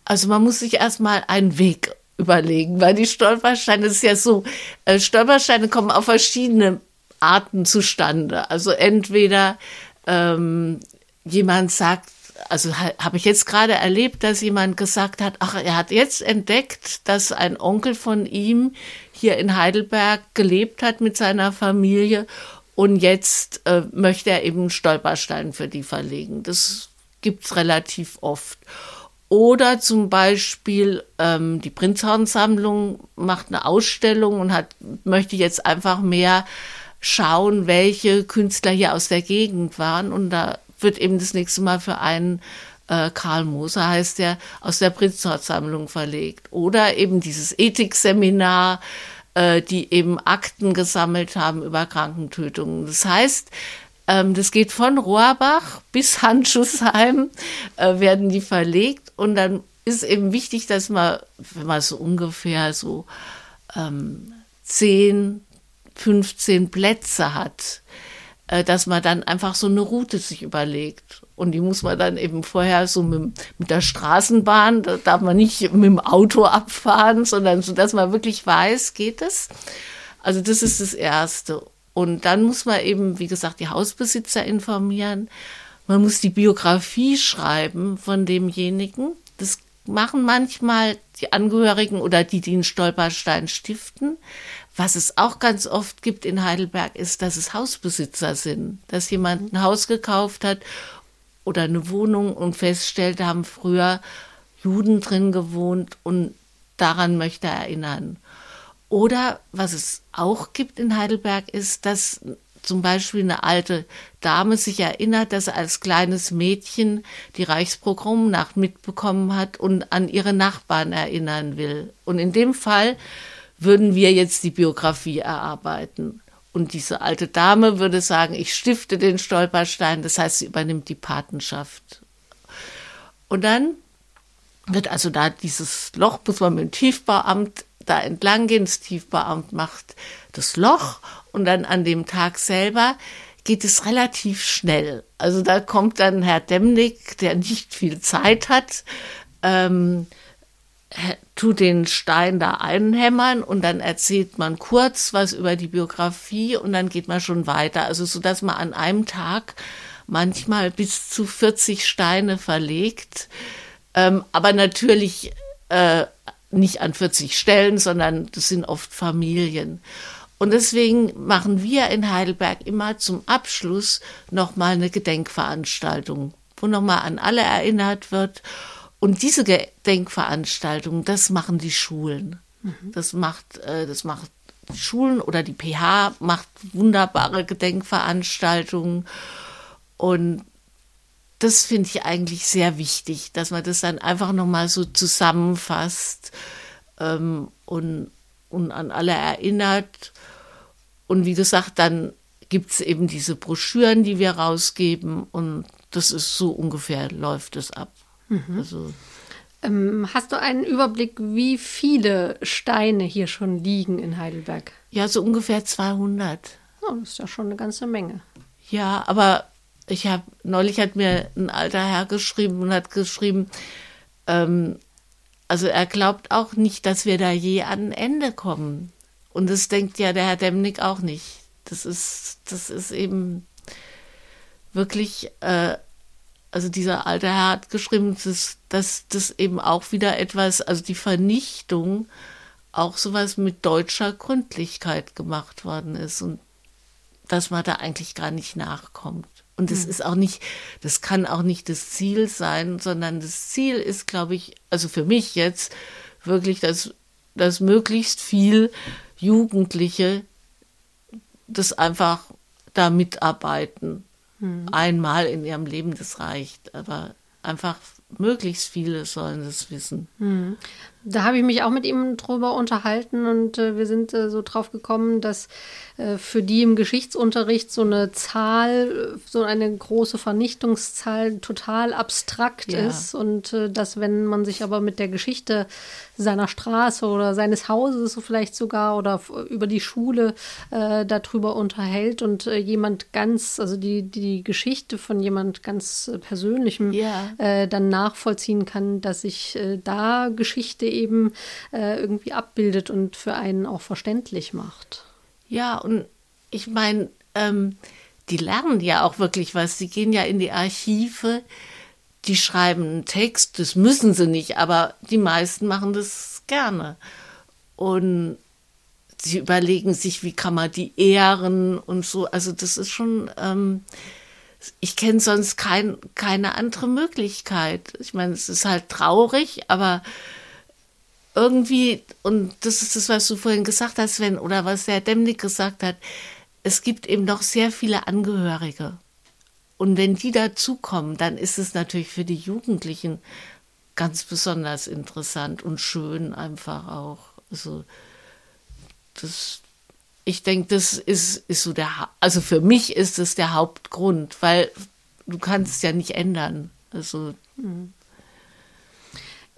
Also man muss sich erstmal einen Weg überlegen, weil die Stolpersteine ist ja so, äh, Stolpersteine kommen auf verschiedene Arten zustande. Also entweder ähm, jemand sagt, also habe ich jetzt gerade erlebt, dass jemand gesagt hat, ach, er hat jetzt entdeckt, dass ein Onkel von ihm hier in Heidelberg gelebt hat mit seiner Familie und jetzt äh, möchte er eben Stolperstein für die verlegen. Das gibt's relativ oft. Oder zum Beispiel ähm, die Prinzhorn-Sammlung macht eine Ausstellung und hat, möchte jetzt einfach mehr schauen, welche Künstler hier aus der Gegend waren. Und da wird eben das nächste Mal für einen äh, Karl Moser heißt der, aus der Prinzhorn-Sammlung verlegt. Oder eben dieses Ethikseminar, äh, die eben Akten gesammelt haben über Krankentötungen. Das heißt, ähm, das geht von Rohrbach bis Handschussheim, äh, werden die verlegt und dann ist eben wichtig, dass man, wenn man so ungefähr so ähm, 10, 15 Plätze hat, dass man dann einfach so eine Route sich überlegt. Und die muss man dann eben vorher so mit, mit der Straßenbahn, da darf man nicht mit dem Auto abfahren, sondern so, dass man wirklich weiß, geht es. Also das ist das Erste. Und dann muss man eben, wie gesagt, die Hausbesitzer informieren. Man muss die Biografie schreiben von demjenigen. Das machen manchmal die Angehörigen oder die, die einen Stolperstein stiften. Was es auch ganz oft gibt in Heidelberg, ist, dass es Hausbesitzer sind, dass jemand ein Haus gekauft hat oder eine Wohnung und feststellt, da haben früher Juden drin gewohnt und daran möchte er erinnern. Oder was es auch gibt in Heidelberg ist, dass zum Beispiel eine alte Dame sich erinnert, dass er als kleines Mädchen die Reichspogromnacht mitbekommen hat und an ihre Nachbarn erinnern will. Und in dem Fall würden wir jetzt die Biografie erarbeiten. Und diese alte Dame würde sagen, ich stifte den Stolperstein, das heißt, sie übernimmt die Patenschaft. Und dann wird also da dieses Loch, muss man mit dem Tiefbauamt da entlang gehen. Das Tiefbauamt macht das Loch und dann an dem Tag selber geht es relativ schnell. Also da kommt dann Herr Demnig, der nicht viel Zeit hat, ähm, tut den Stein da einhämmern und dann erzählt man kurz was über die Biografie und dann geht man schon weiter. Also so, dass man an einem Tag manchmal bis zu 40 Steine verlegt. Ähm, aber natürlich äh, nicht an 40 Stellen, sondern das sind oft Familien. Und deswegen machen wir in Heidelberg immer zum Abschluss nochmal eine Gedenkveranstaltung, wo nochmal an alle erinnert wird. Und diese Gedenkveranstaltung, das machen die Schulen. Mhm. Das macht, äh, das macht Schulen oder die PH macht wunderbare Gedenkveranstaltungen. Und das finde ich eigentlich sehr wichtig, dass man das dann einfach nochmal so zusammenfasst ähm, und, und an alle erinnert. Und wie gesagt, dann gibt es eben diese Broschüren, die wir rausgeben und das ist so ungefähr, läuft es ab. Mhm. Also, ähm, hast du einen Überblick, wie viele Steine hier schon liegen in Heidelberg? Ja, so ungefähr 200. Oh, das ist ja schon eine ganze Menge. Ja, aber ich habe neulich hat mir ein alter Herr geschrieben und hat geschrieben, ähm, also er glaubt auch nicht, dass wir da je an ein Ende kommen. Und das denkt ja der Herr Demnig auch nicht. Das ist, das ist eben, wirklich, äh, also dieser alte Herr hat geschrieben, dass, dass das eben auch wieder etwas, also die Vernichtung, auch sowas mit deutscher Gründlichkeit gemacht worden ist und dass man da eigentlich gar nicht nachkommt. Und das hm. ist auch nicht, das kann auch nicht das Ziel sein, sondern das Ziel ist, glaube ich, also für mich jetzt wirklich, dass, dass möglichst viel Jugendliche das einfach da mitarbeiten. Hm. Einmal in ihrem Leben, das reicht. Aber einfach möglichst viele sollen das wissen. Hm. Da habe ich mich auch mit ihm drüber unterhalten und äh, wir sind äh, so drauf gekommen, dass äh, für die im Geschichtsunterricht so eine Zahl, äh, so eine große Vernichtungszahl total abstrakt ja. ist und äh, dass wenn man sich aber mit der Geschichte seiner Straße oder seines Hauses vielleicht sogar oder über die Schule äh, darüber unterhält und jemand ganz, also die, die Geschichte von jemand ganz Persönlichem ja. dann nachvollziehen kann, dass sich da Geschichte eben äh, irgendwie abbildet und für einen auch verständlich macht. Ja, und ich meine, ähm, die lernen ja auch wirklich was. Sie gehen ja in die Archive, die schreiben einen Text, das müssen sie nicht, aber die meisten machen das gerne. Und sie überlegen sich, wie kann man die ehren und so. Also das ist schon, ähm, ich kenne sonst kein, keine andere Möglichkeit. Ich meine, es ist halt traurig, aber irgendwie, und das ist das, was du vorhin gesagt hast, Sven, oder was der Demnig gesagt hat, es gibt eben noch sehr viele Angehörige. Und wenn die dazukommen, dann ist es natürlich für die Jugendlichen ganz besonders interessant und schön einfach auch. Also das, ich denke, das ist, ist so der, also für mich ist es der Hauptgrund, weil du kannst es ja nicht ändern. Also mhm.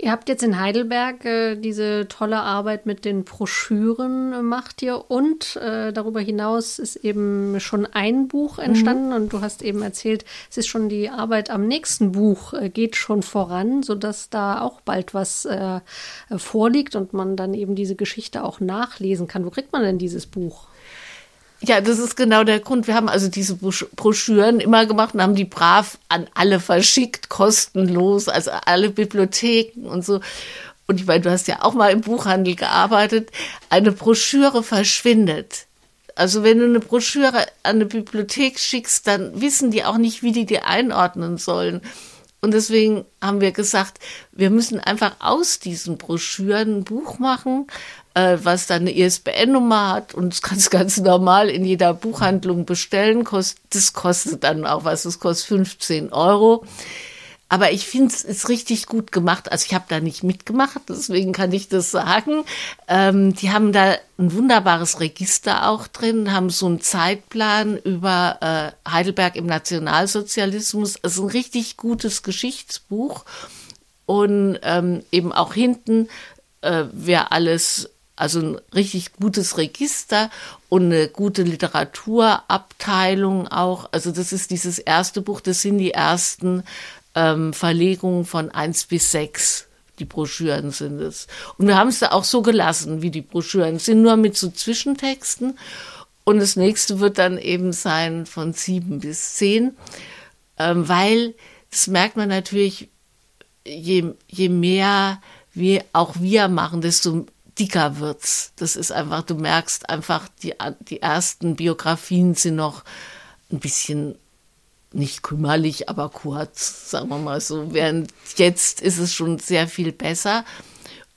Ihr habt jetzt in Heidelberg äh, diese tolle Arbeit mit den Broschüren äh, macht ihr und äh, darüber hinaus ist eben schon ein Buch mhm. entstanden mhm. und du hast eben erzählt, es ist schon die Arbeit am nächsten Buch äh, geht schon voran, sodass da auch bald was äh, vorliegt und man dann eben diese Geschichte auch nachlesen kann. Wo kriegt man denn dieses Buch? Ja, das ist genau der Grund. Wir haben also diese Broschüren immer gemacht und haben die brav an alle verschickt, kostenlos, also alle Bibliotheken und so. Und ich meine, du hast ja auch mal im Buchhandel gearbeitet. Eine Broschüre verschwindet. Also wenn du eine Broschüre an eine Bibliothek schickst, dann wissen die auch nicht, wie die die einordnen sollen. Und deswegen haben wir gesagt, wir müssen einfach aus diesen Broschüren ein Buch machen, äh, was dann eine ISBN-Nummer hat und das kannst du ganz normal in jeder Buchhandlung bestellen. das kostet dann auch was, das kostet 15 Euro. Aber ich finde es ist richtig gut gemacht. Also ich habe da nicht mitgemacht, deswegen kann ich das sagen. Ähm, die haben da ein wunderbares Register auch drin, haben so einen Zeitplan über äh, Heidelberg im Nationalsozialismus. Also ein richtig gutes Geschichtsbuch. Und ähm, eben auch hinten, äh, wer alles also ein richtig gutes Register und eine gute Literaturabteilung auch. Also das ist dieses erste Buch, das sind die ersten ähm, Verlegungen von eins bis sechs. Die Broschüren sind es. Und wir haben es da auch so gelassen, wie die Broschüren sind, nur mit so Zwischentexten. Und das nächste wird dann eben sein von sieben bis zehn, ähm, weil das merkt man natürlich, je, je mehr wir auch wir machen, desto dicker wird's. Das ist einfach, du merkst einfach, die, die ersten Biografien sind noch ein bisschen nicht kümmerlich, aber kurz, sagen wir mal so. Während jetzt ist es schon sehr viel besser.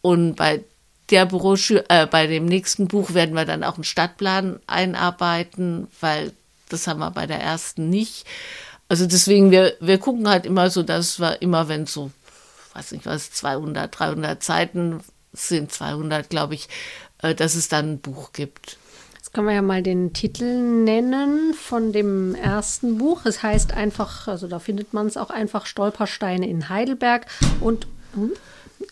Und bei der Broschüre, äh, bei dem nächsten Buch werden wir dann auch einen Stadtplan einarbeiten, weil das haben wir bei der ersten nicht. Also deswegen, wir, wir gucken halt immer so, dass wir immer, wenn so, weiß nicht was, 200, 300 Seiten sind 200, glaube ich, äh, dass es dann ein Buch gibt. Jetzt können wir ja mal den Titel nennen von dem ersten Buch. Es heißt einfach, also da findet man es auch einfach Stolpersteine in Heidelberg und hm,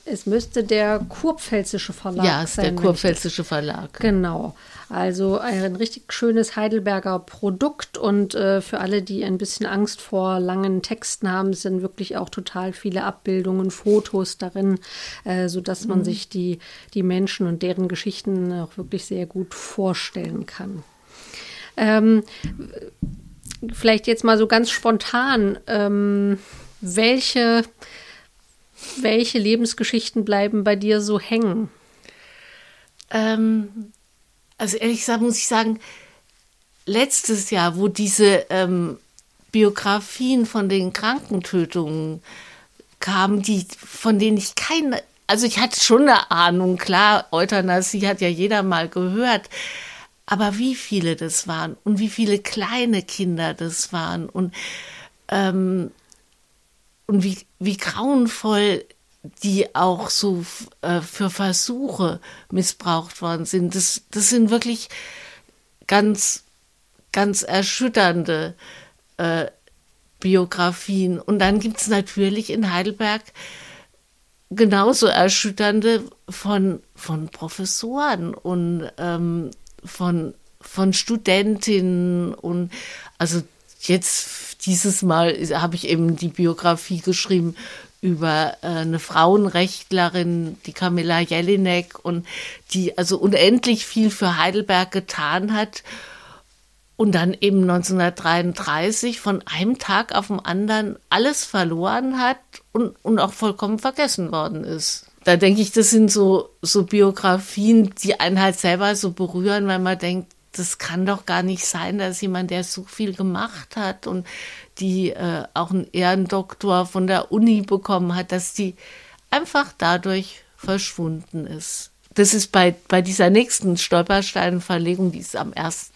es müsste der Kurpfälzische Verlag ja, sein. Ja, der Kurpfälzische Verlag. Genau. Also ein richtig schönes Heidelberger Produkt und äh, für alle, die ein bisschen Angst vor langen Texten haben, sind wirklich auch total viele Abbildungen, Fotos darin, äh, sodass man mhm. sich die, die Menschen und deren Geschichten auch wirklich sehr gut vorstellen kann. Ähm, vielleicht jetzt mal so ganz spontan, ähm, welche, welche Lebensgeschichten bleiben bei dir so hängen? Ähm, also ehrlich gesagt muss ich sagen, letztes Jahr, wo diese ähm, Biografien von den Krankentötungen kamen, die, von denen ich keine, also ich hatte schon eine Ahnung, klar, Euthanasie hat ja jeder mal gehört, aber wie viele das waren und wie viele kleine Kinder das waren und, ähm, und wie, wie grauenvoll die auch so äh, für Versuche missbraucht worden sind. Das, das sind wirklich ganz, ganz erschütternde äh, Biografien. Und dann gibt es natürlich in Heidelberg genauso erschütternde von, von Professoren und ähm, von, von Studentinnen und also jetzt dieses Mal habe ich eben die Biografie geschrieben über äh, eine Frauenrechtlerin, die Camilla Jelinek und die also unendlich viel für Heidelberg getan hat und dann eben 1933 von einem Tag auf den anderen alles verloren hat und, und auch vollkommen vergessen worden ist. Da denke ich, das sind so, so Biografien, die einen halt selber so berühren, weil man denkt, das kann doch gar nicht sein, dass jemand, der so viel gemacht hat und die äh, auch einen Ehrendoktor von der Uni bekommen hat, dass die einfach dadurch verschwunden ist. Das ist bei, bei dieser nächsten Stolpersteinverlegung, die ist am 1.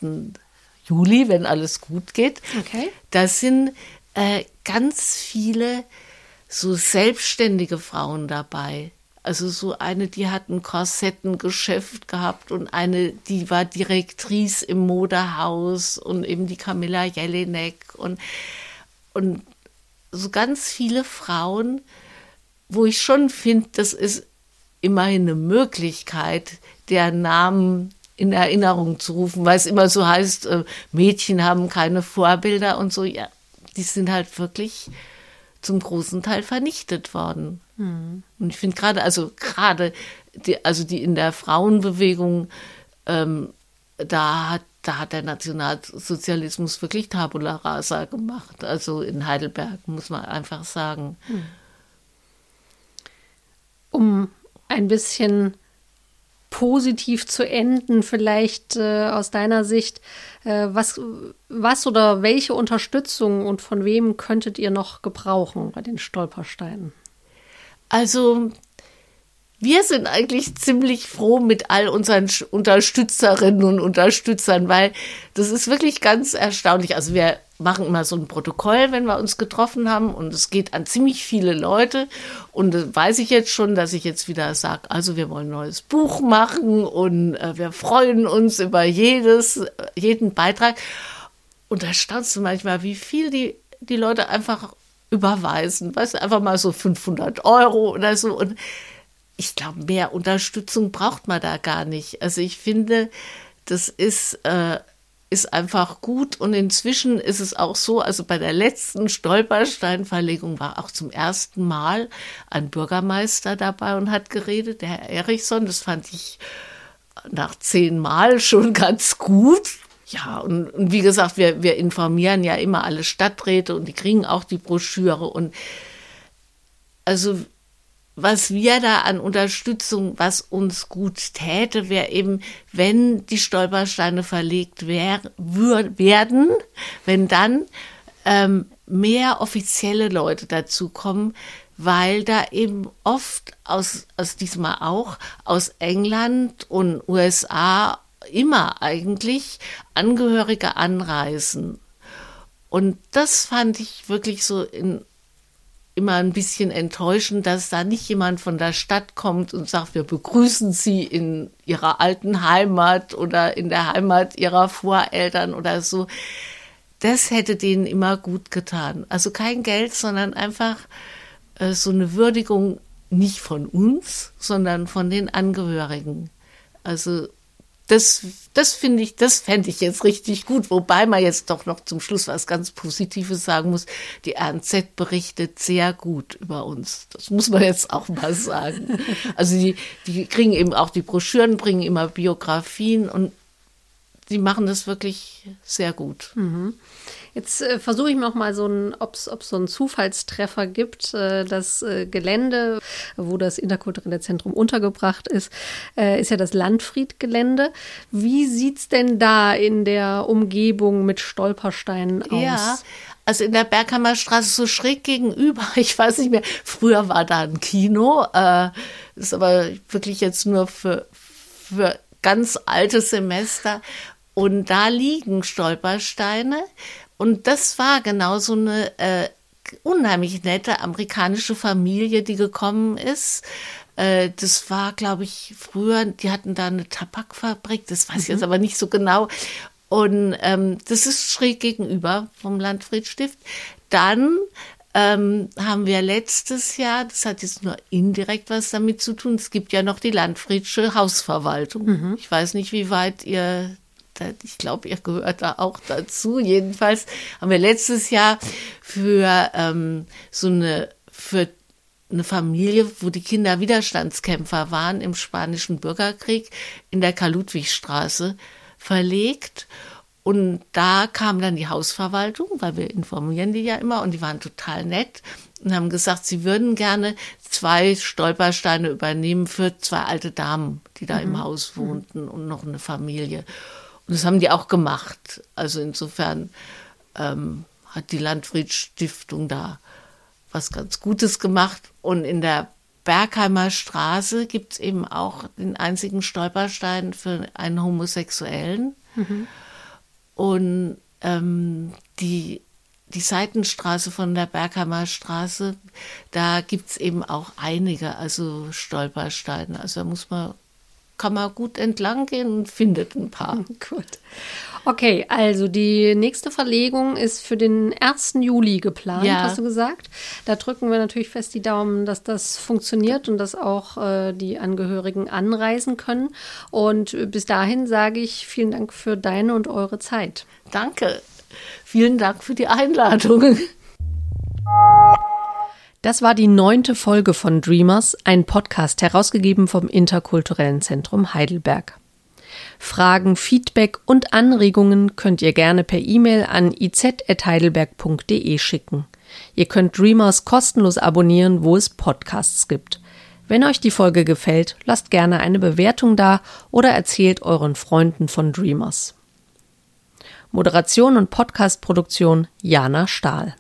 Juli, wenn alles gut geht. Okay. Da sind äh, ganz viele so selbstständige Frauen dabei. Also so eine, die hat ein Korsettengeschäft gehabt und eine, die war Direktrice im Modehaus und eben die Camilla Jelinek und, und so ganz viele Frauen, wo ich schon finde, das ist immerhin eine Möglichkeit, deren Namen in Erinnerung zu rufen, weil es immer so heißt, äh, Mädchen haben keine Vorbilder und so. Ja, die sind halt wirklich zum großen Teil vernichtet worden. Mhm. Und ich finde gerade, also gerade, die, also die in der Frauenbewegung, ähm, da hat da hat der Nationalsozialismus wirklich Tabula rasa gemacht. Also in Heidelberg, muss man einfach sagen. Hm. Um ein bisschen positiv zu enden, vielleicht äh, aus deiner Sicht. Äh, was, was oder welche Unterstützung und von wem könntet ihr noch gebrauchen bei den Stolpersteinen? Also wir sind eigentlich ziemlich froh mit all unseren Unterstützerinnen und Unterstützern, weil das ist wirklich ganz erstaunlich. Also wir machen immer so ein Protokoll, wenn wir uns getroffen haben und es geht an ziemlich viele Leute. Und das weiß ich jetzt schon, dass ich jetzt wieder sage, also wir wollen ein neues Buch machen und äh, wir freuen uns über jedes, jeden Beitrag. Und da staunst du manchmal, wie viel die, die Leute einfach überweisen, weißt du, einfach mal so 500 Euro oder so. Und ich glaube, mehr Unterstützung braucht man da gar nicht. Also ich finde, das ist äh, ist einfach gut. Und inzwischen ist es auch so, also bei der letzten Stolpersteinverlegung war auch zum ersten Mal ein Bürgermeister dabei und hat geredet, der Herr Erichson. Das fand ich nach zehn Mal schon ganz gut. Ja, und, und wie gesagt, wir, wir informieren ja immer alle Stadträte und die kriegen auch die Broschüre. Und also was wir da an Unterstützung, was uns gut täte, wäre eben, wenn die Stolpersteine verlegt wär, wür, werden, wenn dann ähm, mehr offizielle Leute dazu kommen, weil da eben oft aus, aus diesmal auch aus England und USA immer eigentlich Angehörige anreisen. Und das fand ich wirklich so in immer ein bisschen enttäuschend, dass da nicht jemand von der Stadt kommt und sagt, wir begrüßen Sie in Ihrer alten Heimat oder in der Heimat Ihrer Voreltern oder so. Das hätte denen immer gut getan. Also kein Geld, sondern einfach äh, so eine Würdigung nicht von uns, sondern von den Angehörigen. Also das, das finde ich, das fände ich jetzt richtig gut. Wobei man jetzt doch noch zum Schluss was ganz Positives sagen muss. Die RNZ berichtet sehr gut über uns. Das muss man jetzt auch mal sagen. Also die, die kriegen eben auch die Broschüren, bringen immer Biografien und die machen das wirklich sehr gut. Mhm. Jetzt äh, versuche ich noch mal so ein, ob es so einen Zufallstreffer gibt. Äh, das äh, Gelände, wo das interkulturelle Zentrum untergebracht ist, äh, ist ja das Landfriedgelände. Wie sieht es denn da in der Umgebung mit Stolpersteinen aus? Ja, also in der Berghammerstraße so schräg gegenüber, ich weiß nicht mehr, früher war da ein Kino, äh, ist aber wirklich jetzt nur für, für ganz alte Semester. Und da liegen Stolpersteine. Und das war genau so eine äh, unheimlich nette amerikanische Familie, die gekommen ist. Äh, das war, glaube ich, früher, die hatten da eine Tabakfabrik, das weiß ich jetzt mhm. aber nicht so genau. Und ähm, das ist schräg gegenüber vom Landfriedstift. Dann ähm, haben wir letztes Jahr, das hat jetzt nur indirekt was damit zu tun, es gibt ja noch die Landfriedsche Hausverwaltung. Mhm. Ich weiß nicht, wie weit ihr ich glaube, ihr gehört da auch dazu. Jedenfalls haben wir letztes Jahr für ähm, so eine, für eine Familie, wo die Kinder Widerstandskämpfer waren im spanischen Bürgerkrieg, in der Karl-Ludwig-Straße verlegt. Und da kam dann die Hausverwaltung, weil wir informieren die ja immer und die waren total nett und haben gesagt, sie würden gerne zwei Stolpersteine übernehmen für zwei alte Damen, die da mhm. im Haus wohnten und noch eine Familie. Und das haben die auch gemacht. Also insofern ähm, hat die Landfried-Stiftung da was ganz Gutes gemacht. Und in der Bergheimer Straße gibt es eben auch den einzigen Stolperstein für einen Homosexuellen. Mhm. Und ähm, die, die Seitenstraße von der Bergheimer Straße, da gibt es eben auch einige, also Stolpersteine. Also da muss man kann man gut entlang gehen und findet ein paar. Gut. Okay, also die nächste Verlegung ist für den 1. Juli geplant, ja. hast du gesagt. Da drücken wir natürlich fest die Daumen, dass das funktioniert und dass auch äh, die Angehörigen anreisen können. Und bis dahin sage ich vielen Dank für deine und eure Zeit. Danke. Vielen Dank für die Einladung. Das war die neunte Folge von Dreamers, ein Podcast herausgegeben vom Interkulturellen Zentrum Heidelberg. Fragen, Feedback und Anregungen könnt ihr gerne per E-Mail an iz.heidelberg.de schicken. Ihr könnt Dreamers kostenlos abonnieren, wo es Podcasts gibt. Wenn euch die Folge gefällt, lasst gerne eine Bewertung da oder erzählt euren Freunden von Dreamers. Moderation und Podcastproduktion Jana Stahl.